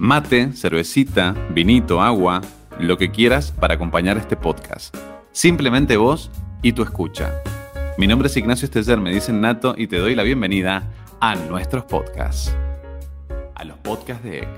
Mate, cervecita, vinito, agua, lo que quieras para acompañar este podcast. Simplemente vos y tu escucha. Mi nombre es Ignacio Esteller, me dicen Nato y te doy la bienvenida a nuestros podcasts. A los podcasts de EG.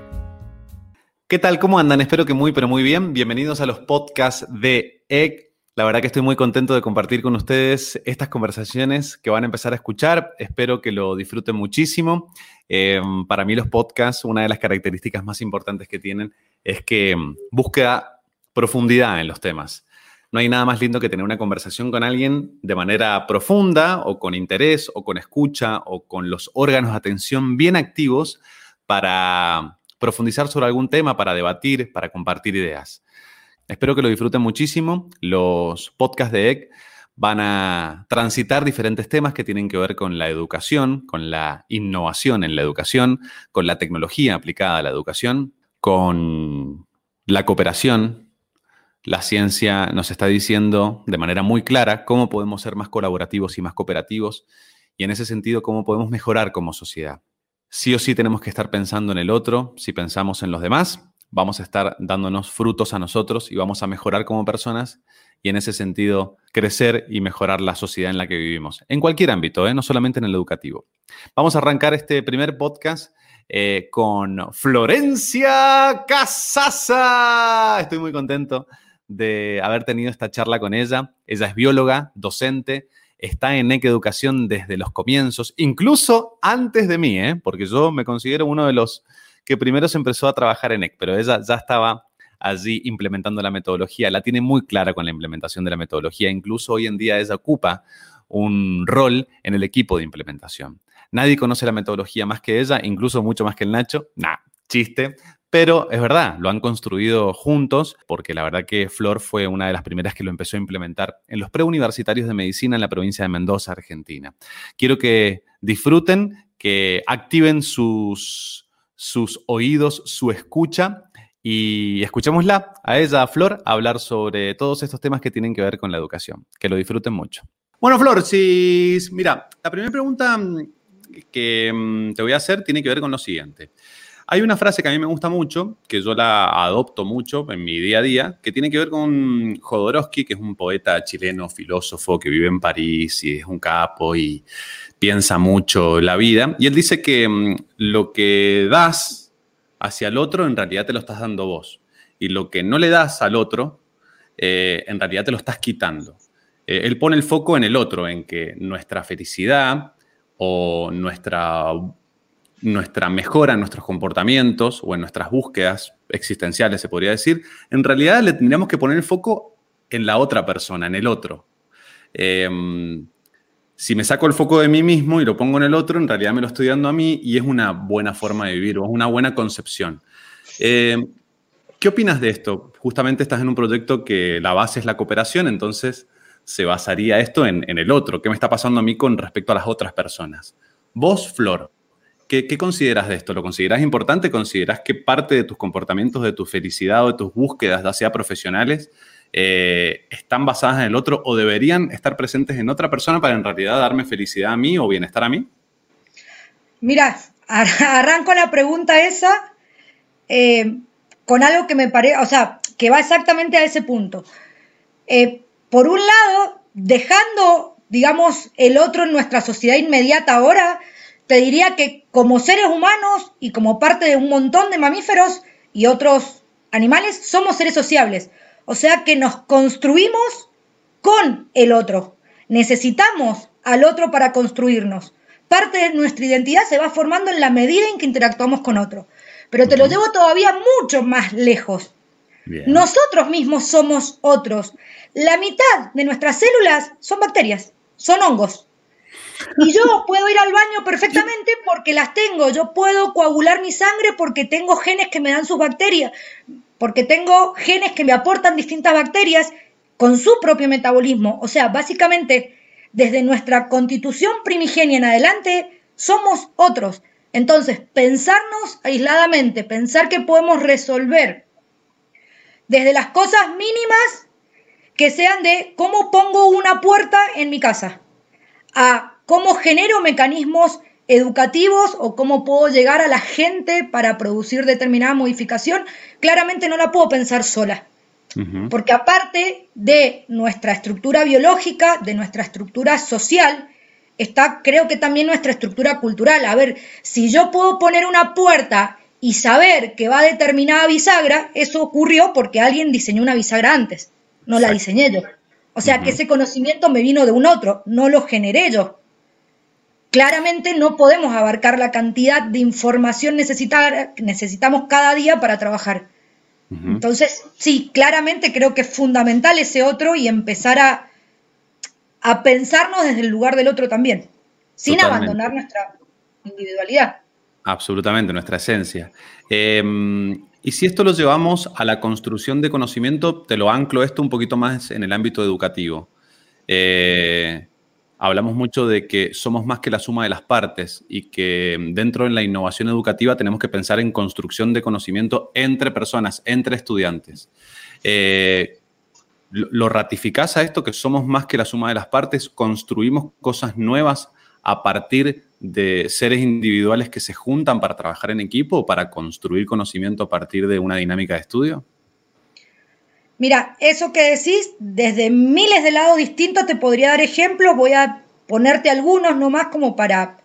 ¿Qué tal? ¿Cómo andan? Espero que muy, pero muy bien. Bienvenidos a los podcasts de EG. La verdad que estoy muy contento de compartir con ustedes estas conversaciones que van a empezar a escuchar. Espero que lo disfruten muchísimo. Eh, para mí los podcasts, una de las características más importantes que tienen es que mm, busca profundidad en los temas. No hay nada más lindo que tener una conversación con alguien de manera profunda o con interés o con escucha o con los órganos de atención bien activos para profundizar sobre algún tema, para debatir, para compartir ideas. Espero que lo disfruten muchísimo. Los podcasts de EC van a transitar diferentes temas que tienen que ver con la educación, con la innovación en la educación, con la tecnología aplicada a la educación, con la cooperación. La ciencia nos está diciendo de manera muy clara cómo podemos ser más colaborativos y más cooperativos y en ese sentido cómo podemos mejorar como sociedad. Sí o sí tenemos que estar pensando en el otro si pensamos en los demás vamos a estar dándonos frutos a nosotros y vamos a mejorar como personas y en ese sentido crecer y mejorar la sociedad en la que vivimos, en cualquier ámbito, ¿eh? no solamente en el educativo. Vamos a arrancar este primer podcast eh, con Florencia Casasa. Estoy muy contento de haber tenido esta charla con ella. Ella es bióloga, docente, está en EC Educación desde los comienzos, incluso antes de mí, ¿eh? porque yo me considero uno de los que primero se empezó a trabajar en EC, pero ella ya estaba allí implementando la metodología, la tiene muy clara con la implementación de la metodología, incluso hoy en día ella ocupa un rol en el equipo de implementación. Nadie conoce la metodología más que ella, incluso mucho más que el Nacho. Nah, chiste. Pero es verdad, lo han construido juntos, porque la verdad que Flor fue una de las primeras que lo empezó a implementar en los preuniversitarios de medicina en la provincia de Mendoza, Argentina. Quiero que disfruten, que activen sus sus oídos, su escucha. Y escuchémosla a ella, a Flor, hablar sobre todos estos temas que tienen que ver con la educación. Que lo disfruten mucho. Bueno, Flor, si, mira, la primera pregunta mm, que mm, te voy a hacer tiene que ver con lo siguiente. Hay una frase que a mí me gusta mucho, que yo la adopto mucho en mi día a día, que tiene que ver con Jodorowsky, que es un poeta chileno, filósofo, que vive en París y es un capo y piensa mucho la vida. Y él dice que mm, lo que das hacia el otro, en realidad te lo estás dando vos. Y lo que no le das al otro, eh, en realidad te lo estás quitando. Eh, él pone el foco en el otro, en que nuestra felicidad o nuestra, nuestra mejora en nuestros comportamientos o en nuestras búsquedas existenciales, se podría decir, en realidad le tendríamos que poner el foco en la otra persona, en el otro. Eh, si me saco el foco de mí mismo y lo pongo en el otro, en realidad me lo estoy dando a mí y es una buena forma de vivir o es una buena concepción. Eh, ¿Qué opinas de esto? Justamente estás en un proyecto que la base es la cooperación, entonces se basaría esto en, el otro. ¿Qué me está pasando a mí con respecto a las otras personas? Vos, Flor, ¿qué, ¿qué, consideras de esto? ¿Lo consideras importante? ¿Consideras que parte de tus comportamientos, de tu felicidad o de tus búsquedas, ya sea profesionales, eh, están basadas en el otro o deberían estar presentes en otra persona para en realidad darme felicidad a mí o bienestar a mí? Mira, arranco la pregunta esa eh, con algo que me parece, o sea, que va exactamente a ese punto. Eh, por un lado, dejando, digamos, el otro en nuestra sociedad inmediata ahora, te diría que como seres humanos y como parte de un montón de mamíferos y otros animales, somos seres sociables. O sea que nos construimos con el otro. Necesitamos al otro para construirnos. Parte de nuestra identidad se va formando en la medida en que interactuamos con otro. Pero te lo llevo todavía mucho más lejos. Nosotros mismos somos otros. La mitad de nuestras células son bacterias, son hongos. Y yo puedo ir al baño perfectamente porque las tengo. Yo puedo coagular mi sangre porque tengo genes que me dan sus bacterias porque tengo genes que me aportan distintas bacterias con su propio metabolismo. O sea, básicamente, desde nuestra constitución primigenia en adelante, somos otros. Entonces, pensarnos aisladamente, pensar que podemos resolver desde las cosas mínimas que sean de cómo pongo una puerta en mi casa, a cómo genero mecanismos educativos o cómo puedo llegar a la gente para producir determinada modificación, claramente no la puedo pensar sola. Porque aparte de nuestra estructura biológica, de nuestra estructura social, está creo que también nuestra estructura cultural. A ver, si yo puedo poner una puerta y saber que va determinada bisagra, eso ocurrió porque alguien diseñó una bisagra antes, no la diseñé yo. O sea que ese conocimiento me vino de un otro, no lo generé yo. Claramente no podemos abarcar la cantidad de información que necesitamos cada día para trabajar. Entonces, sí, claramente creo que es fundamental ese otro y empezar a, a pensarnos desde el lugar del otro también, sin abandonar nuestra individualidad. Absolutamente, nuestra esencia. Em, y si esto lo llevamos a la construcción de conocimiento, te lo anclo esto un poquito más en el ámbito educativo. Eh, hablamos mucho de que somos más que la suma de las partes y que dentro de la innovación educativa tenemos que pensar en construcción de conocimiento entre personas, entre estudiantes. Eh, ¿Lo ratificás a esto que somos más que la suma de las partes? ¿Construimos cosas nuevas a partir de seres individuales que se juntan para trabajar en equipo o para construir conocimiento a partir de una dinámica de estudio? Mira, eso que decís, desde miles de lados distintos te podría dar ejemplos, voy a ponerte algunos nomás como para,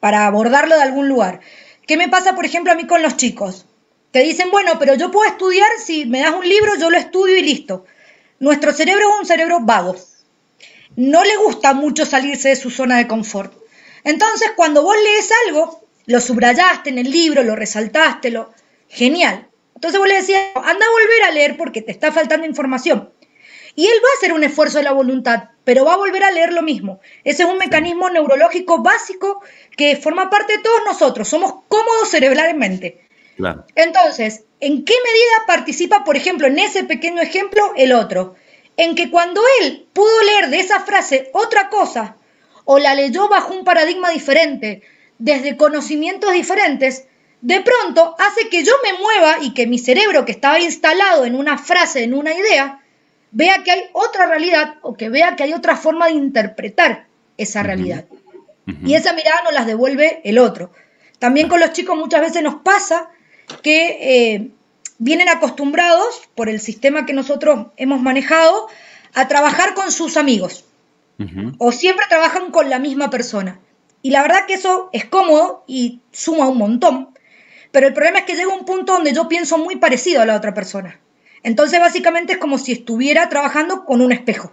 para abordarlo de algún lugar. ¿Qué me pasa, por ejemplo, a mí con los chicos? Te dicen, bueno, pero yo puedo estudiar, si me das un libro, yo lo estudio y listo. Nuestro cerebro es un cerebro vago. No le gusta mucho salirse de su zona de confort. Entonces, cuando vos lees algo, lo subrayaste en el libro, lo resaltaste, lo... Genial. Entonces vos le decías, anda a volver a leer porque te está faltando información. Y él va a hacer un esfuerzo de la voluntad, pero va a volver a leer lo mismo. Ese es un mecanismo neurológico básico que forma parte de todos nosotros. Somos cómodos cerebralmente. Entonces, ¿en qué medida participa, por ejemplo, en ese pequeño ejemplo, el otro? En que cuando él pudo leer de esa frase otra cosa, o la leyó bajo un paradigma diferente, desde conocimientos diferentes, de pronto hace que yo me mueva y que mi cerebro que estaba instalado en una frase, en una idea, vea que hay otra realidad o que vea que hay otra forma de interpretar esa realidad. Y esa mirada nos las devuelve el otro. También con los chicos muchas veces nos pasa que eh, vienen acostumbrados por el sistema que nosotros hemos manejado a trabajar con sus amigos. O siempre trabajan con la misma persona. Y la verdad que eso es cómodo y suma un montón, pero el problema es que llega un punto donde yo pienso muy parecido a la otra persona. Entonces básicamente es como si estuviera trabajando con un espejo,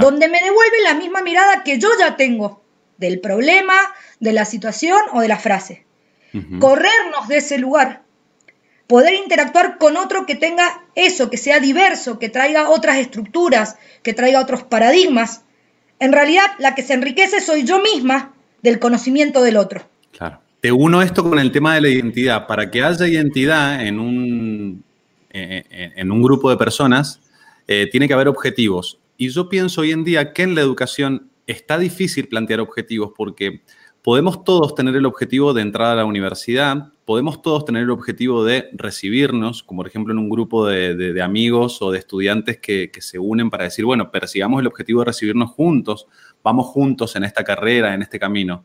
donde me devuelve la misma mirada que yo ya tengo del problema, de la situación o de la frase. Corrernos de ese lugar, poder interactuar con otro que tenga eso, que sea diverso, que traiga otras estructuras, que traiga otros paradigmas. En realidad, la que se enriquece soy yo misma del conocimiento del otro. Claro. Te uno esto con el tema de la identidad. Para que haya identidad en un, en un grupo de personas, eh, tiene que haber objetivos. Y yo pienso hoy en día que en la educación está difícil plantear objetivos porque podemos todos tener el objetivo de entrar a la universidad, podemos todos tener el objetivo de recibirnos, como por ejemplo en un grupo de, amigos o de estudiantes que, que, se unen para decir, bueno, persigamos el objetivo de recibirnos juntos, vamos juntos en esta carrera, en este camino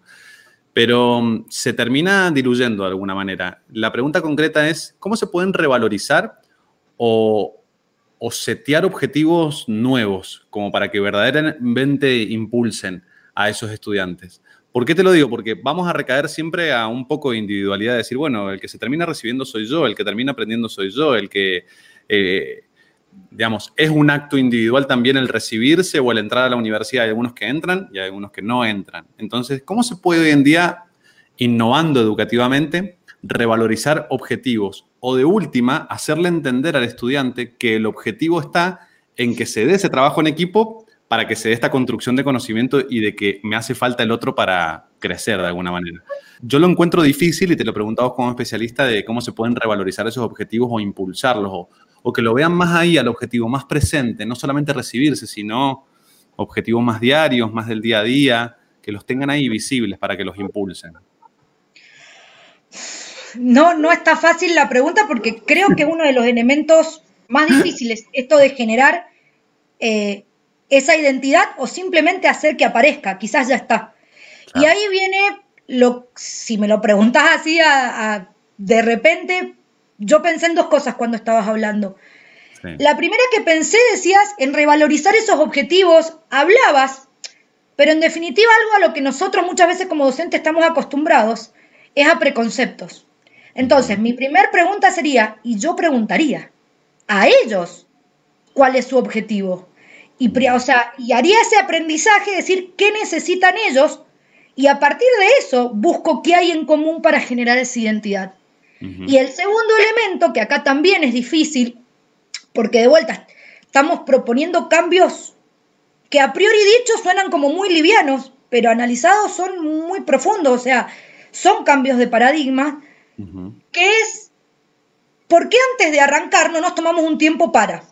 pero mm, se termina diluyendo de alguna manera. La pregunta concreta es, ¿cómo se pueden revalorizar o, setear objetivos nuevos como para que verdaderamente impulsen a esos estudiantes? ¿Por qué te lo digo? Porque vamos a recaer siempre a un poco de individualidad, decir, bueno, el que se termina recibiendo soy yo, el que termina aprendiendo soy yo, el que eh, digamos, es un acto individual también el recibirse o el entrar a la universidad. Hay algunos que entran y hay algunos que no entran. Entonces, ¿cómo se puede hoy en día, innovando educativamente, revalorizar objetivos? O de última, hacerle entender al estudiante que el objetivo está en que se dé ese trabajo en equipo para que se dé esta construcción de conocimiento y de que me hace falta el otro para crecer de alguna manera. Yo lo encuentro difícil y te lo preguntamos como especialista de cómo se pueden revalorizar esos objetivos o impulsarlos o, o que lo vean más ahí al objetivo, más presente, no solamente recibirse, sino objetivos más diarios, más del día a día, que los tengan ahí visibles para que los impulsen. No, no está fácil la pregunta porque creo que uno de los elementos más difíciles, esto de generar eh, esa identidad o simplemente hacer que aparezca, quizás ya está. Y ahí viene lo, si me lo preguntas así de repente, yo pensé en dos cosas cuando estabas hablando. La primera que pensé, decías, en revalorizar esos objetivos, hablabas, pero en definitiva algo a lo que nosotros muchas veces como docentes estamos acostumbrados es a preconceptos. Entonces, mi primera pregunta sería, y yo preguntaría, a ellos, ¿cuál es su objetivo? Y, o sea, y haría ese aprendizaje, decir qué necesitan ellos, y a partir de eso busco qué hay en común para generar esa identidad. Y el segundo elemento, que acá también es difícil, porque de vuelta estamos proponiendo cambios que a priori dichos suenan como muy livianos, pero analizados son muy profundos, o sea, son cambios de paradigma, que es, ¿por qué antes de arrancar no nos tomamos un tiempo para?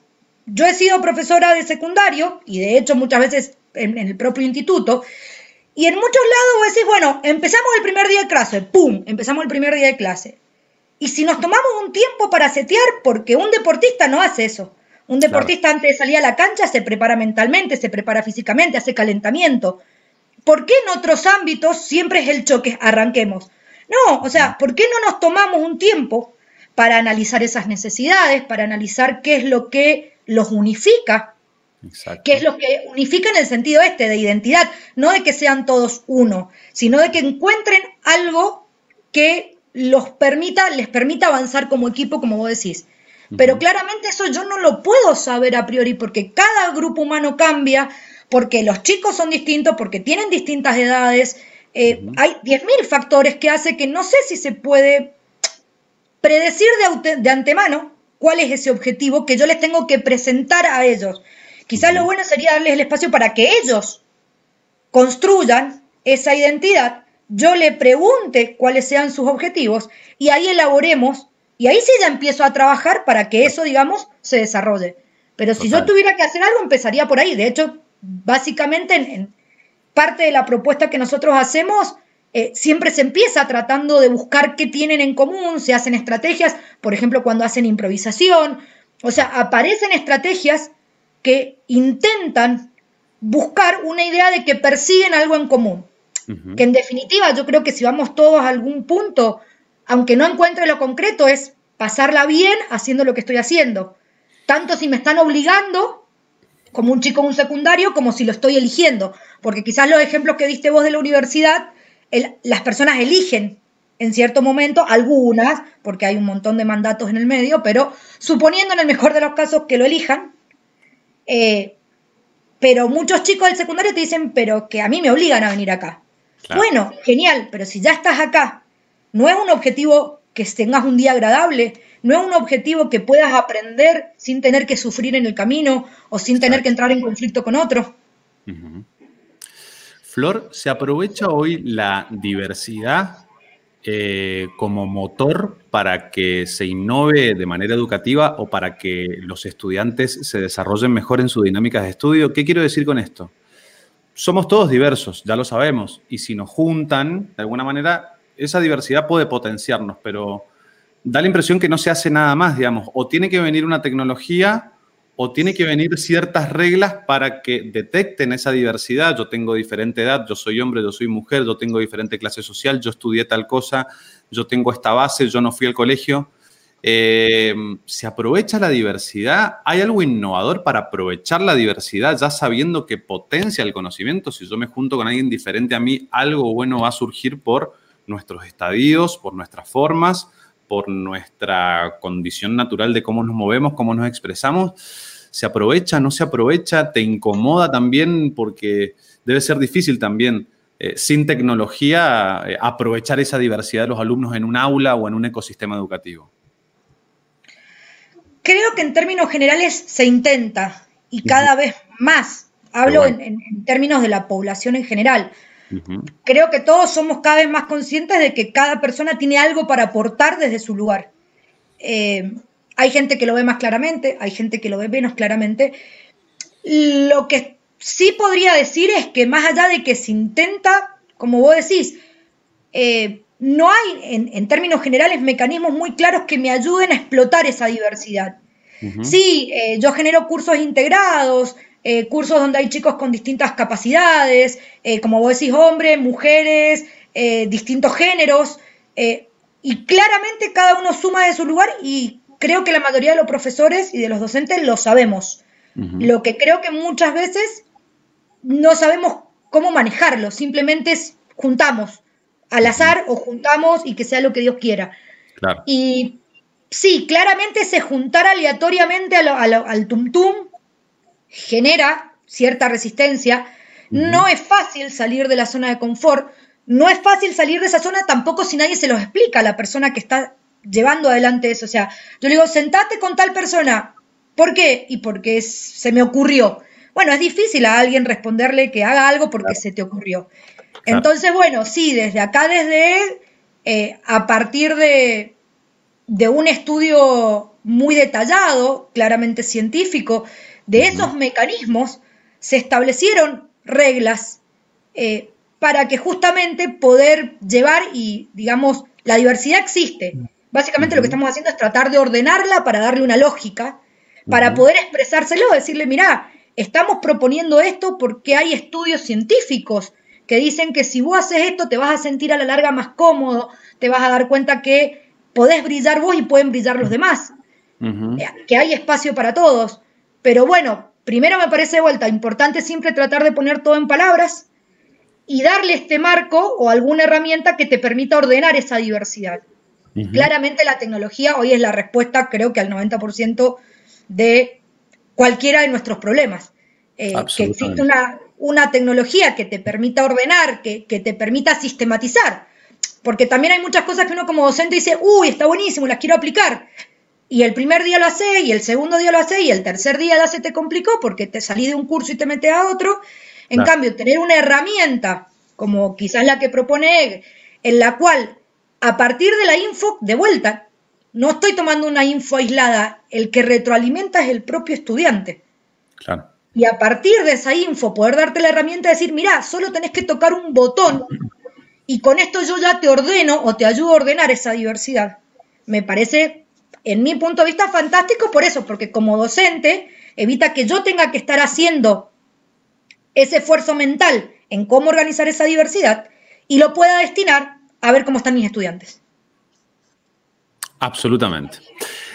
Yo he sido profesora de secundario y de hecho muchas veces en, el propio instituto. Y en muchos lados vos decís, bueno, empezamos el primer día de clase, ¡pum! Empezamos el primer día de clase. Y si nos tomamos un tiempo para setear, porque un deportista no hace eso. Un deportista antes de salir a la cancha se prepara mentalmente, se prepara físicamente, hace calentamiento. ¿Por qué en otros ámbitos siempre es el choque? Arranquemos. No, o sea, ¿por qué no nos tomamos un tiempo para analizar esas necesidades, para analizar qué es lo que los unifica, que es lo que unifica en el sentido este de identidad, no de que sean todos uno, sino de que encuentren algo que los permita, les permita avanzar como equipo, como vos decís. Pero claramente eso yo no lo puedo saber a priori porque cada grupo humano cambia, porque los chicos son distintos, porque tienen distintas edades. Eh, hay 10.000 factores que hace que no sé si se puede predecir de, de antemano cuál es ese objetivo que yo les tengo que presentar a ellos. Quizás lo bueno sería darles el espacio para que ellos construyan esa identidad, yo le pregunte cuáles sean sus objetivos y ahí elaboremos y ahí sí ya empiezo a trabajar para que eso, digamos, se desarrolle. Pero si yo tuviera que hacer algo, empezaría por ahí. De hecho, básicamente en parte de la propuesta que nosotros hacemos eh, siempre se empieza tratando de buscar qué tienen en común, se hacen estrategias, por ejemplo, cuando hacen improvisación, o sea, aparecen estrategias que intentan buscar una idea de que persiguen algo en común. Que en definitiva yo creo que si vamos todos a algún punto, aunque no encuentre lo concreto, es pasarla bien haciendo lo que estoy haciendo. Tanto si me están obligando, como un chico en un secundario, como si lo estoy eligiendo. Porque quizás los ejemplos que diste vos de la universidad las personas eligen en cierto momento, algunas, porque hay un montón de mandatos en el medio, pero suponiendo en el mejor de los casos que lo elijan, eh, pero muchos chicos del secundario te dicen, pero que a mí me obligan a venir acá. Bueno, genial, pero si ya estás acá, no es un objetivo que tengas un día agradable, no es un objetivo que puedas aprender sin tener que sufrir en el camino o sin tener que entrar en conflicto con otro. Flor, ¿se aprovecha hoy la diversidad eh, como motor para que se innove de manera educativa o para que los estudiantes se desarrollen mejor en sus dinámicas de estudio? ¿Qué quiero decir con esto? Somos todos diversos, ya lo sabemos, y si nos juntan, de alguna manera, esa diversidad puede potenciarnos, pero da la impresión que no se hace nada más, digamos, o tiene que venir una tecnología o tiene que venir ciertas reglas para que detecten esa diversidad. Yo tengo diferente edad, yo soy hombre, yo soy mujer, yo tengo diferente clase social, yo estudié tal cosa, yo tengo esta base, yo no fui al colegio. Eh, ¿Se aprovecha la diversidad? ¿Hay algo innovador para aprovechar la diversidad ya sabiendo que potencia el conocimiento? Si yo me junto con alguien diferente a mí, algo bueno va a surgir por nuestros estadios, por nuestras formas, por nuestra condición natural de cómo nos movemos, cómo nos expresamos, se aprovecha, no se aprovecha, te incomoda también porque debe ser difícil también eh, sin tecnología eh, aprovechar esa diversidad de los alumnos en un aula o en un ecosistema educativo. Creo que en términos generales se intenta y cada vez más. Hablo en términos de la población en general Creo que todos somos cada vez más conscientes de que cada persona tiene algo para aportar desde su lugar. Eh, hay gente que lo ve más claramente, hay gente que lo ve menos claramente. Lo que sí podría decir es que más allá de que se intenta, como vos decís, eh, no hay en, términos generales mecanismos muy claros que me ayuden a explotar esa diversidad. Sí, eh, yo genero cursos integrados, eh, cursos donde hay chicos con distintas capacidades, eh, como vos decís, hombres, mujeres, distintos géneros, y claramente cada uno suma de su lugar y creo que la mayoría de los profesores y de los docentes lo sabemos. Lo que creo que muchas veces no sabemos cómo manejarlo, simplemente juntamos al azar o juntamos y que sea lo que Dios quiera. Y sí, claramente se juntar aleatoriamente al tum tum genera cierta resistencia. No es fácil salir de la zona de confort. No es fácil salir de esa zona tampoco si nadie se lo explica a la persona que está llevando adelante eso. O sea, yo le digo, sentate con tal persona. ¿Por qué? Y porque se me ocurrió. Bueno, es difícil a alguien responderle que haga algo porque se te ocurrió. Entonces, bueno, sí, desde acá, desde eh, a partir de, de un estudio muy detallado, claramente científico, de esos mecanismos, se establecieron reglas eh, para que justamente poder llevar y, digamos, la diversidad existe. Básicamente lo que estamos haciendo es tratar de ordenarla para darle una lógica, para poder expresárselo, decirle, mira, estamos proponiendo esto porque hay estudios científicos que dicen que si vos haces esto te vas a sentir a la larga más cómodo, te vas a dar cuenta que podés brillar vos y pueden brillar los demás, eh, que hay espacio para todos. Pero bueno, primero me parece de vuelta importante siempre tratar de poner todo en palabras y darle este marco o alguna herramienta que te permita ordenar esa diversidad. Claramente la tecnología hoy es la respuesta, creo que al 90% de cualquiera de nuestros problemas. Eh, que existe una, una tecnología que te permita ordenar, que, te permita sistematizar. Porque también hay muchas cosas que uno como docente dice, uy, está buenísimo, las quiero aplicar. Y el primer día lo hace, y el segundo día lo hace, y el tercer día ya se te complicó porque te salí de un curso y te metes a otro. En cambio, tener una herramienta, como quizás la que propone en la cual, a partir de la info, de vuelta, no estoy tomando una info aislada, el que retroalimenta es el propio estudiante. Claro y a partir de esa info poder darte la herramienta de decir, mira, solo tenés que tocar un botón y con esto yo ya te ordeno o te ayudo a ordenar esa diversidad. Me parece, en mi punto de vista, fantástico por eso, porque como docente evita que yo tenga que estar haciendo ese esfuerzo mental en cómo organizar esa diversidad y lo pueda destinar a ver cómo están mis estudiantes. Absolutamente.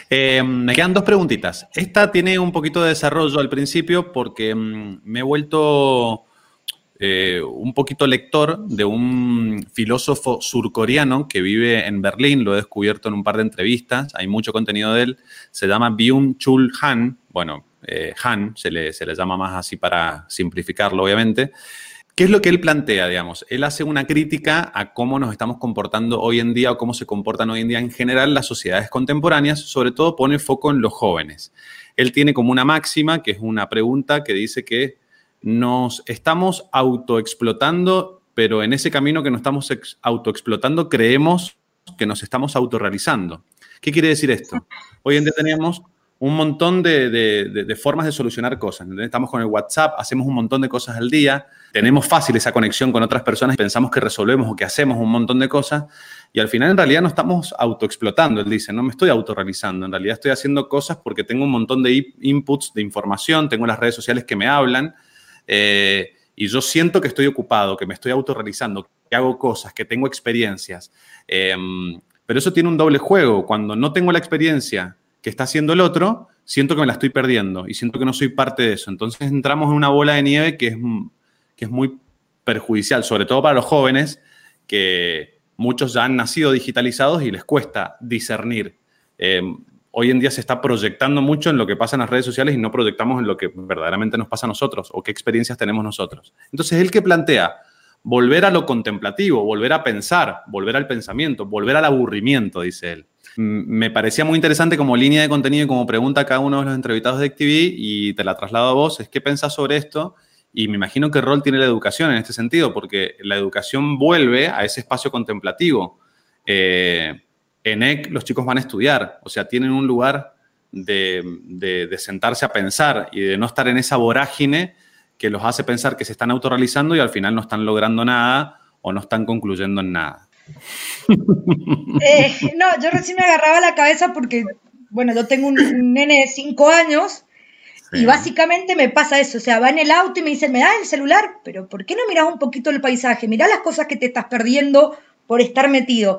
Eh, me quedan dos preguntitas. Esta tiene un poquito de desarrollo al principio porque mm, me he vuelto eh, un poquito lector de un filósofo surcoreano que vive en Berlín, lo he descubierto en un par de entrevistas, hay mucho contenido de él, se llama Byung-Chul Han, bueno, eh, Han se le, se le llama más así para simplificarlo, obviamente. ¿Qué es lo que él plantea, digamos? Él hace una crítica a cómo nos estamos comportando hoy en día o cómo se comportan hoy en día en general las sociedades contemporáneas, sobre todo pone foco en los jóvenes. Él tiene como una máxima, que es una pregunta que dice que nos estamos autoexplotando, pero en ese camino que nos estamos autoexplotando creemos que nos estamos autorrealizando. ¿Qué quiere decir esto? Hoy en día tenemos un montón de, formas de solucionar cosas. Estamos con el WhatsApp, hacemos un montón de cosas al día, tenemos fácil esa conexión con otras personas, pensamos que resolvemos o que hacemos un montón de cosas y al final en realidad no estamos autoexplotando. Él dice, no me estoy autorrealizando, en realidad estoy haciendo cosas porque tengo un montón de inputs de información, tengo las redes sociales que me hablan eh, y yo siento que estoy ocupado, que me estoy autorrealizando, que hago cosas, que tengo experiencias. Em, pero eso tiene un doble juego. Cuando no tengo la experiencia, que está haciendo el otro, siento que me la estoy perdiendo y siento que no soy parte de eso. Entonces entramos en una bola de nieve que es, que es muy perjudicial, sobre todo para los jóvenes, que muchos ya han nacido digitalizados y les cuesta discernir. Eh, hoy en día se está proyectando mucho en lo que pasa en las redes sociales y no proyectamos en lo que verdaderamente nos pasa a nosotros o qué experiencias tenemos nosotros. Entonces, el que plantea volver a lo contemplativo, volver a pensar, volver al pensamiento, volver al aburrimiento, dice él me parecía muy interesante como línea de contenido y como pregunta a cada uno de los entrevistados de AcTV y te la traslado a vos, es qué pensás sobre esto y me imagino qué rol tiene la educación en este sentido, porque la educación vuelve a ese espacio contemplativo. Eh, en EC los chicos van a estudiar, o sea, tienen un lugar de, de, sentarse a pensar y de no estar en esa vorágine que los hace pensar que se están autorrealizando y al final no están logrando nada o no están concluyendo en nada. Eh, no, yo recién me agarraba la cabeza porque, bueno, yo tengo un, nene de 5 años Y básicamente me pasa eso, o sea, va en el auto y me dice, ¿me das el celular? Pero ¿por qué no miras un poquito el paisaje? Mirá las cosas que te estás perdiendo por estar metido.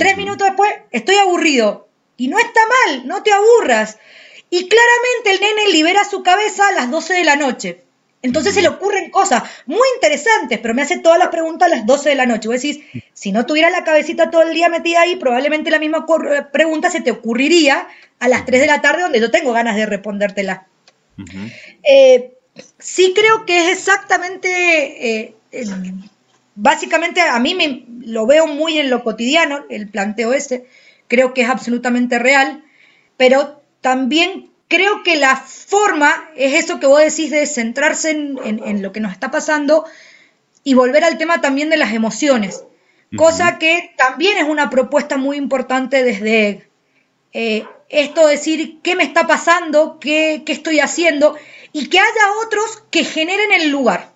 Tres minutos después, estoy aburrido. Y no está mal, no te aburras. Y claramente el nene libera su cabeza a las 12 de la noche. Entonces se le ocurren cosas muy interesantes, pero me hace todas las preguntas a las 12 de la noche. Vos decís, si no tuviera la cabecita todo el día metida ahí, probablemente la misma eh, pregunta se te ocurriría a las 3 de la tarde, donde yo tengo ganas de respondértela. Eh, sí creo que es exactamente, eh, básicamente a mí me, lo veo muy en lo cotidiano, el planteo ese, creo que es absolutamente real, pero también creo que la forma es eso que vos decís de centrarse en, lo que nos está pasando y volver al tema también de las emociones, cosa que también es una propuesta muy importante desde eh, esto decir qué me está pasando, qué, qué estoy haciendo y que haya otros que generen el lugar.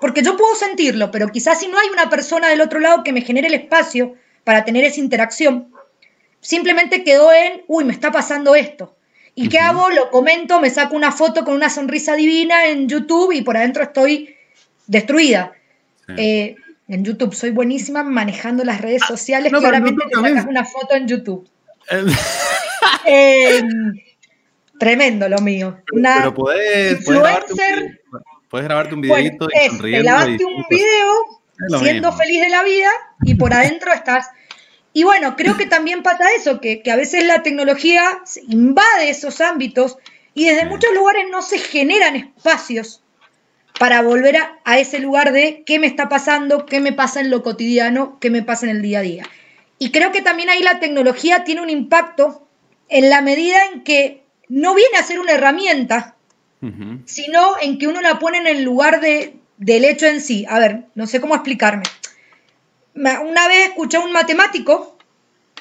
Porque yo puedo sentirlo, pero quizás si no hay una persona del otro lado que me genere el espacio para tener esa interacción, simplemente quedó en, uy, me está pasando esto. ¿Y qué hago? Lo comento, me saco una foto con una sonrisa divina en YouTube y por adentro estoy destruida. Eh, en YouTube soy buenísima manejando las redes sociales. Claramente me sacas una foto en YouTube. Em, tremendo lo mío. pero puedes, influencer, puedes, grabarte un, videito pues, y sonriendo. Grabarte un video siendo feliz de la vida y por adentro estás y bueno, creo que también pasa eso, que, a veces la tecnología invade esos ámbitos y desde muchos lugares no se generan espacios para volver a, ese lugar de qué me está pasando, qué me pasa en lo cotidiano, qué me pasa en el día a día. Y creo que también ahí la tecnología tiene un impacto en la medida en que no viene a ser una herramienta, sino en que uno la pone en el lugar de, del hecho en sí. A ver, no sé cómo explicarme una vez escuché a un matemático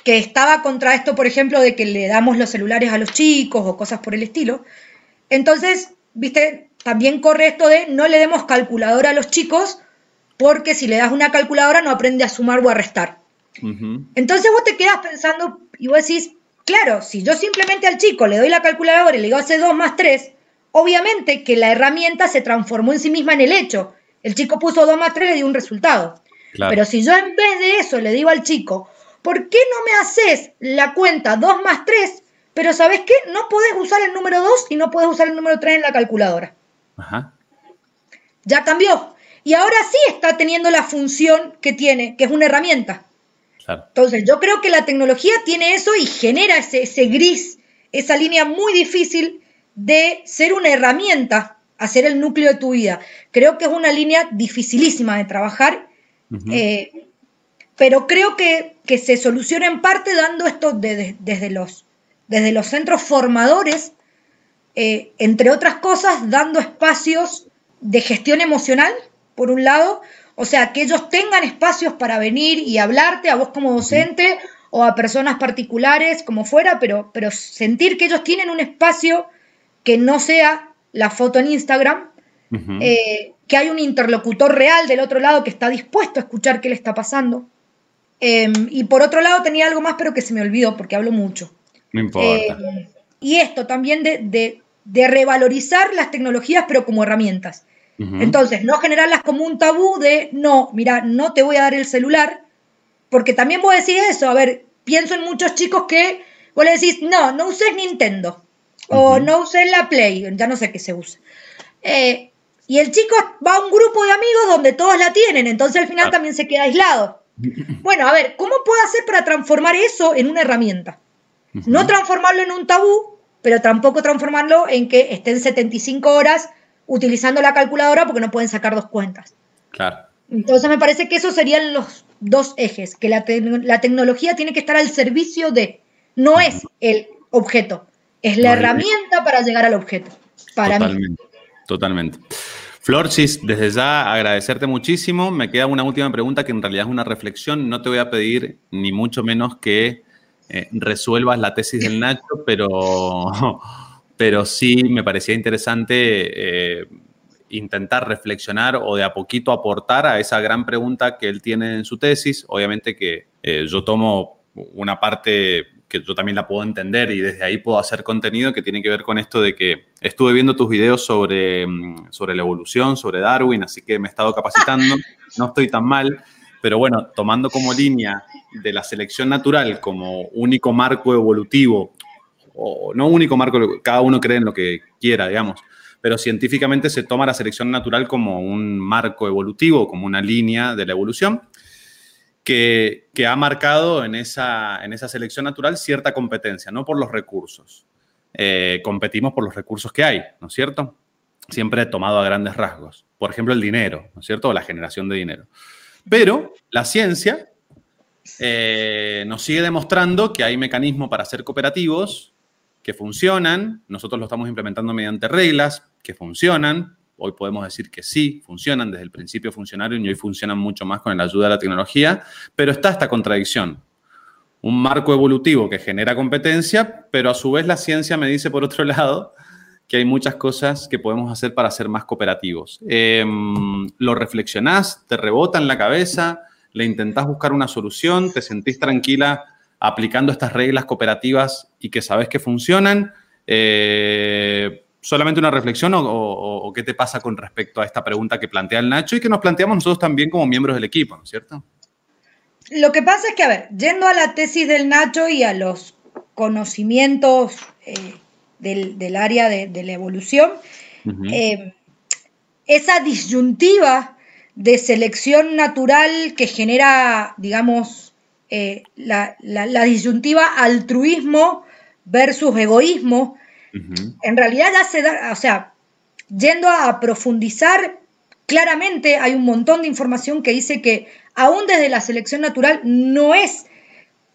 que estaba contra esto, por ejemplo, de que le damos los celulares a los chicos o cosas por el estilo. Entonces, viste, también corre esto de no le demos calculadora a los chicos porque si le das una calculadora no aprende a sumar o a restar. Entonces vos te quedas pensando y vos decís, claro, si yo simplemente al chico le doy la calculadora y le digo hace 2 más 3, obviamente que la herramienta se transformó en sí misma en el hecho. El chico puso 2 más 3 y le dio un resultado. Pero si yo en vez de eso le digo al chico, ¿por qué no me haces la cuenta 2 más 3? Pero ¿sabes qué? No puedes usar el número 2 y no puedes usar el número 3 en la calculadora. Ajá. Ya cambió. Y ahora sí está teniendo la función que tiene, que es una herramienta. Entonces, yo creo que la tecnología tiene eso y genera ese, ese gris, esa línea muy difícil de ser una herramienta, hacer el núcleo de tu vida. Creo que es una línea dificilísima de trabajar eh, pero creo que, se soluciona en parte dando esto desde, los, desde los centros formadores, eh, entre otras cosas, dando espacios de gestión emocional, por un lado, o sea, que ellos tengan espacios para venir y hablarte a vos como docente o a personas particulares, como fuera, pero, pero sentir que ellos tienen un espacio que no sea la foto en Instagram, que hay un interlocutor real del otro lado que está dispuesto a escuchar qué le está pasando. Em, y por otro lado tenía algo más, pero que se me olvidó porque hablo mucho. No importa. Em, y esto también de, revalorizar las tecnologías, pero como herramientas. Entonces, no generarlas como un tabú de, no, mira, no te voy a dar el celular, porque también voy a decir eso. A ver, pienso en muchos chicos que vos le decís, no, no uses Nintendo, o no uses la Play, ya no sé qué se usa. Eh, y el chico va a un grupo de amigos donde todos la tienen, entonces al final también se queda aislado. Bueno, a ver, ¿cómo puedo hacer para transformar eso en una herramienta? No transformarlo en un tabú, pero tampoco transformarlo en que estén 75 horas utilizando la calculadora porque no pueden sacar dos cuentas. Claro. Entonces me parece que esos serían los dos ejes, que la, tecnología tiene que estar al servicio de, no es el objeto, es la herramienta para llegar al objeto, para mí. Totalmente. Florchis, desde ya agradecerte muchísimo. Me queda una última pregunta que en realidad es una reflexión. No te voy a pedir ni mucho menos que eh, resuelvas la tesis del Nacho, pero, pero sí me parecía interesante eh, intentar reflexionar o de a poquito aportar a esa gran pregunta que él tiene en su tesis. Obviamente que eh, yo tomo una parte que yo también la puedo entender y desde ahí puedo hacer contenido que tiene que ver con esto de que estuve viendo tus videos sobre, mm, sobre la evolución, sobre Darwin, así que me he estado capacitando, no estoy tan mal, pero bueno, tomando como línea de la selección natural como único marco evolutivo, o no único marco, cada uno cree en lo que quiera, digamos, pero científicamente se toma la selección natural como un marco evolutivo, como una línea de la evolución que, ha marcado en esa, en esa selección natural cierta competencia, no por los recursos. Eh, competimos por los recursos que hay, ¿no es cierto? Siempre he tomado a grandes rasgos. Por ejemplo, el dinero, ¿no es cierto? O la generación de dinero. Pero la ciencia eh, nos sigue demostrando que hay mecanismos para ser cooperativos que funcionan. Nosotros lo estamos implementando mediante reglas que funcionan. Hoy podemos decir que sí, funcionan, desde el principio funcionaron y hoy funcionan mucho más con la ayuda de la tecnología, pero está esta contradicción. Un marco evolutivo que genera competencia, pero a su vez la ciencia me dice por otro lado que hay muchas cosas que podemos hacer para ser más cooperativos. Em, ¿Lo reflexionás? ¿Te rebota en la cabeza? ¿Le intentás buscar una solución? ¿Te sentís tranquila aplicando estas reglas cooperativas y que sabes que funcionan? Eh, solamente una reflexión o, qué te pasa con respecto a esta pregunta que plantea el Nacho y que nos planteamos nosotros también como miembros del equipo, ¿no es cierto? Lo que pasa es que, a ver, yendo a la tesis del Nacho y a los conocimientos eh, del, área de, la evolución, eh, esa disyuntiva de selección natural que genera, digamos, eh, la, la disyuntiva altruismo versus egoísmo, en realidad ya se da, o sea, yendo a profundizar, claramente hay un montón de información que dice que aún desde la selección natural no es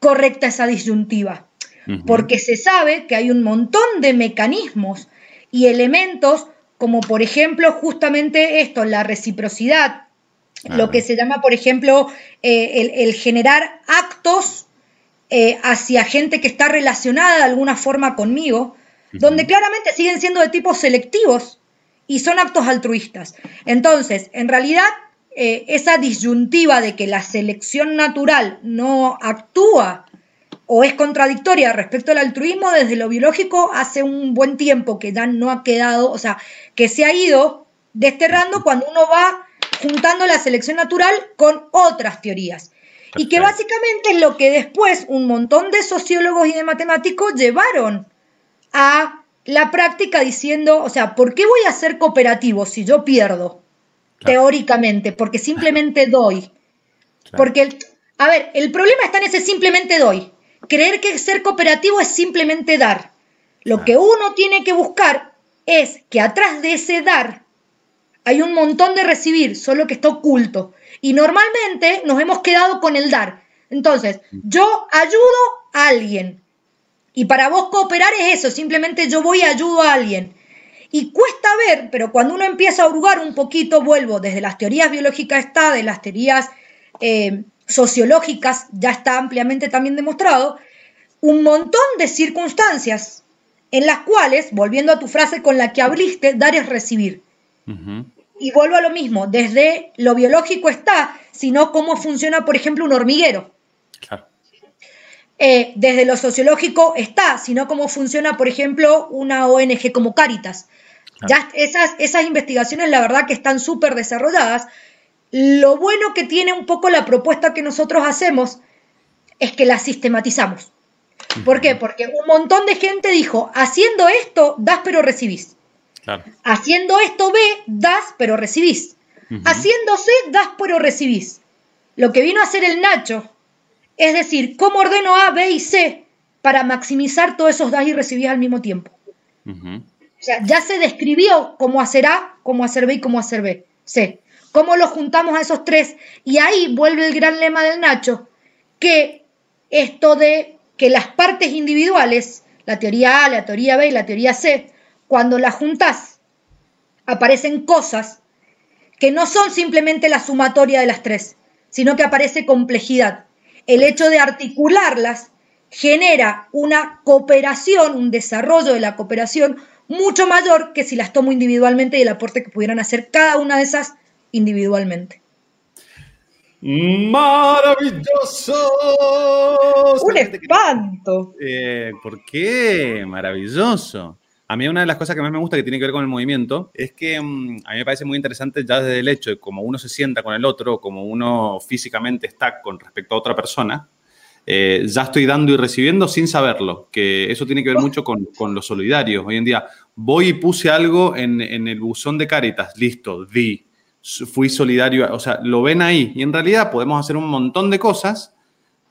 correcta esa disyuntiva, porque se sabe que hay un montón de mecanismos y elementos como por ejemplo justamente esto, la reciprocidad, lo que se llama por ejemplo eh, el, generar actos eh, hacia gente que está relacionada de alguna forma conmigo, donde claramente siguen siendo de tipos selectivos y son actos altruistas. Entonces, en realidad, eh, esa disyuntiva de que la selección natural no actúa o es contradictoria respecto al altruismo desde lo biológico hace un buen tiempo que ya no ha quedado, o sea, que se ha ido desterrando cuando uno va juntando la selección natural con otras teorías. Y que básicamente es lo que después un montón de sociólogos y de matemáticos llevaron a la práctica diciendo, o sea, ¿por qué voy a ser cooperativo si yo pierdo? Teóricamente, porque simplemente doy. Porque, a ver, el problema está en ese simplemente doy. Creer que ser cooperativo es simplemente dar. Lo que uno tiene que buscar es que atrás de ese dar hay un montón de recibir, solo que está oculto. Y normalmente nos hemos quedado con el dar. Entonces, mm. yo ayudo a alguien, y para vos cooperar es eso, simplemente yo voy y ayudo a alguien. Y cuesta ver, pero cuando uno empieza a hurgar un poquito, vuelvo, desde las teorías biológicas está, de las teorías eh, sociológicas ya está ampliamente también demostrado, un montón de circunstancias en las cuales, volviendo a tu frase con la que abriste, dar es recibir. Y vuelvo a lo mismo, desde lo biológico está, sino cómo funciona, por ejemplo, un hormiguero. Claro. Eh, desde lo sociológico está, sino cómo funciona, por ejemplo, una ONG como Caritas. Ya esas, esas investigaciones, la verdad que están súper desarrolladas. Lo bueno que tiene un poco la propuesta que nosotros hacemos es que la sistematizamos. ¿Por qué? Porque un montón de gente dijo, haciendo esto, das pero recibís. Haciendo esto B, das pero recibís. Haciendo C, das pero recibís. Lo que vino a hacer el Nacho es decir, ¿cómo ordeno A, B y C para maximizar todos esos das y recibir al mismo tiempo? O sea, ya se describió cómo hacer A, cómo hacer B y cómo hacer B, C. ¿Cómo lo juntamos a esos tres? Y ahí vuelve el gran lema del Nacho, que esto de que las partes individuales, la teoría A, la teoría B y la teoría C, cuando las juntas, aparecen cosas que no son simplemente la sumatoria de las tres, sino que aparece complejidad el hecho de articularlas genera una cooperación, un desarrollo de la cooperación mucho mayor que si las tomo individualmente y el aporte que pudieran hacer cada una de esas individualmente. Maravilloso. Un espanto. Eh, ¿Por qué? Maravilloso. A mí una de las cosas que más me gusta que tiene que ver con el movimiento es que mm, a mí me parece muy interesante ya desde el hecho de cómo uno se sienta con el otro, cómo uno físicamente está con respecto a otra persona, eh, ya estoy dando y recibiendo sin saberlo, que eso tiene que ver mucho con, con lo solidario. Hoy en día voy y puse algo en, en el buzón de Caritas, listo, di, fui solidario, o sea, lo ven ahí y en realidad podemos hacer un montón de cosas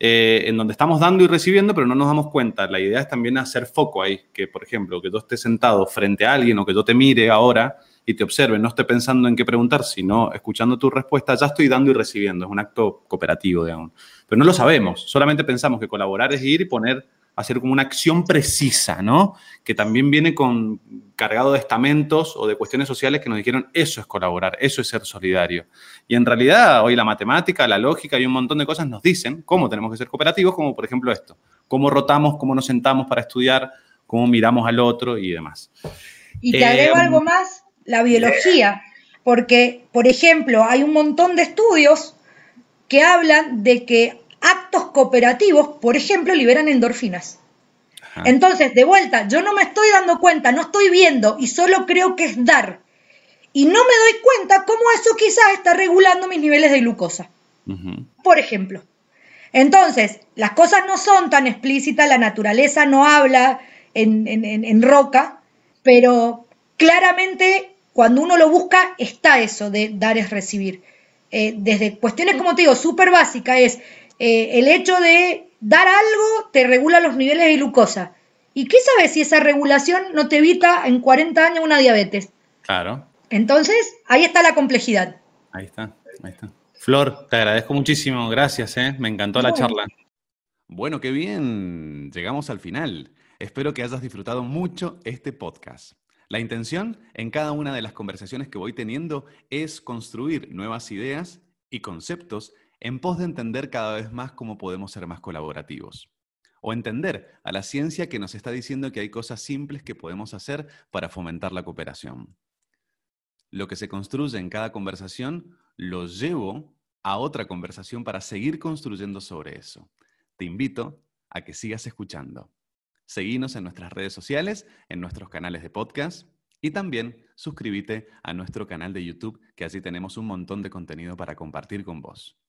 eh, en donde estamos dando y recibiendo, pero no nos damos cuenta. La idea es también hacer foco ahí, que por ejemplo, que yo esté sentado frente a alguien o que yo te mire ahora y te observe, no esté pensando en qué preguntar, sino escuchando tu respuesta, ya estoy dando y recibiendo, es un acto cooperativo, digamos. Pero no lo sabemos, solamente pensamos que colaborar es ir y poner hacer como una acción precisa, ¿no? Que también viene con cargado de estamentos o de cuestiones sociales que nos dijeron eso es colaborar, eso es ser solidario. Y en realidad hoy la matemática, la lógica y un montón de cosas nos dicen cómo tenemos que ser cooperativos, como por ejemplo esto, cómo rotamos, cómo nos sentamos para estudiar, cómo miramos al otro y demás. Y te agrego eh, algo más, la biología, porque, por ejemplo, hay un montón de estudios que hablan de que actos cooperativos, por ejemplo, liberan endorfinas. Entonces, de vuelta, yo no me estoy dando cuenta, no estoy viendo y solo creo que es dar. Y no me doy cuenta cómo eso quizás está regulando mis niveles de glucosa. Por ejemplo. Entonces, las cosas no son tan explícitas, la naturaleza no habla en, roca, pero claramente cuando uno lo busca está eso de dar es recibir. Eh, desde cuestiones, como te digo, súper básicas, es eh, el hecho de dar algo te regula los niveles de glucosa. ¿Y qué sabes si esa regulación no te evita en 40 años una diabetes? Claro. Entonces, ahí está la complejidad. Ahí está, ahí está. Flor, te agradezco muchísimo, gracias, ¿eh? me encantó la charla. Bueno, qué bien, llegamos al final. Espero que hayas disfrutado mucho este podcast. La intención en cada una de las conversaciones que voy teniendo es construir nuevas ideas y conceptos en pos de entender cada vez más cómo podemos ser más colaborativos. O entender a la ciencia que nos está diciendo que hay cosas simples que podemos hacer para fomentar la cooperación. Lo que se construye en cada conversación lo llevo a otra conversación para seguir construyendo sobre eso. Te invito a que sigas escuchando. Seguinos en nuestras redes sociales, en nuestros canales de podcast y también suscríbete a nuestro canal de YouTube, que así tenemos un montón de contenido para compartir con vos.